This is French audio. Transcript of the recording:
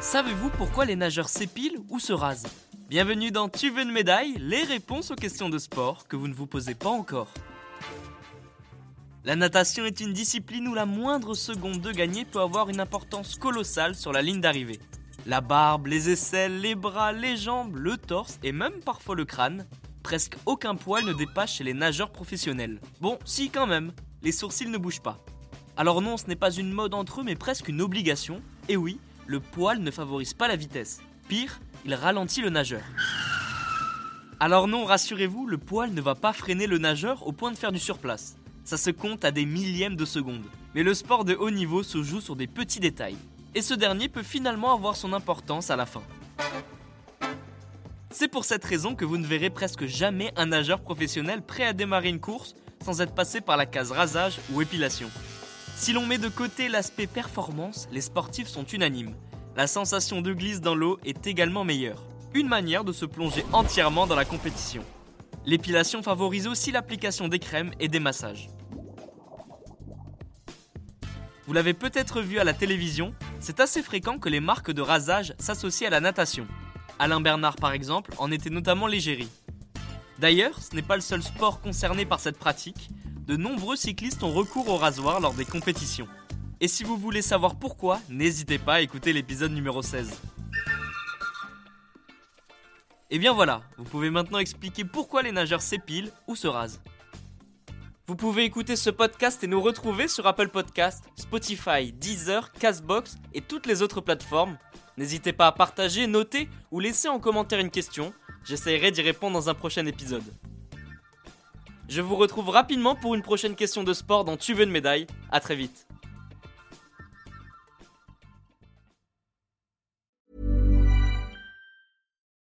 Savez-vous pourquoi les nageurs s'épilent ou se rasent Bienvenue dans Tu veux une médaille Les réponses aux questions de sport que vous ne vous posez pas encore. La natation est une discipline où la moindre seconde de gagner peut avoir une importance colossale sur la ligne d'arrivée. La barbe, les aisselles, les bras, les jambes, le torse et même parfois le crâne, presque aucun poil ne dépasse chez les nageurs professionnels. Bon, si quand même, les sourcils ne bougent pas. Alors non, ce n'est pas une mode entre eux, mais presque une obligation. Et oui, le poil ne favorise pas la vitesse. Pire, il ralentit le nageur. Alors non, rassurez-vous, le poil ne va pas freiner le nageur au point de faire du surplace. Ça se compte à des millièmes de seconde. Mais le sport de haut niveau se joue sur des petits détails. Et ce dernier peut finalement avoir son importance à la fin. C'est pour cette raison que vous ne verrez presque jamais un nageur professionnel prêt à démarrer une course sans être passé par la case rasage ou épilation. Si l'on met de côté l'aspect performance, les sportifs sont unanimes. La sensation de glisse dans l'eau est également meilleure. Une manière de se plonger entièrement dans la compétition. L'épilation favorise aussi l'application des crèmes et des massages. Vous l'avez peut-être vu à la télévision, c'est assez fréquent que les marques de rasage s'associent à la natation. Alain Bernard par exemple en était notamment l'égérie. D'ailleurs, ce n'est pas le seul sport concerné par cette pratique, de nombreux cyclistes ont recours au rasoir lors des compétitions. Et si vous voulez savoir pourquoi, n'hésitez pas à écouter l'épisode numéro 16. Et bien voilà, vous pouvez maintenant expliquer pourquoi les nageurs s'épilent ou se rasent. Vous pouvez écouter ce podcast et nous retrouver sur Apple Podcast, Spotify, Deezer, Castbox et toutes les autres plateformes. N'hésitez pas à partager, noter ou laisser en commentaire une question. J'essaierai d'y répondre dans un prochain épisode. Je vous retrouve rapidement pour une prochaine question de sport dans Tu veux une médaille. À très vite.